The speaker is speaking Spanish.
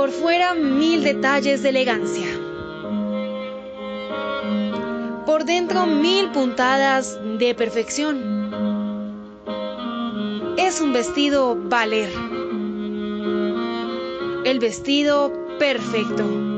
Por fuera mil detalles de elegancia. Por dentro mil puntadas de perfección. Es un vestido valer. El vestido perfecto.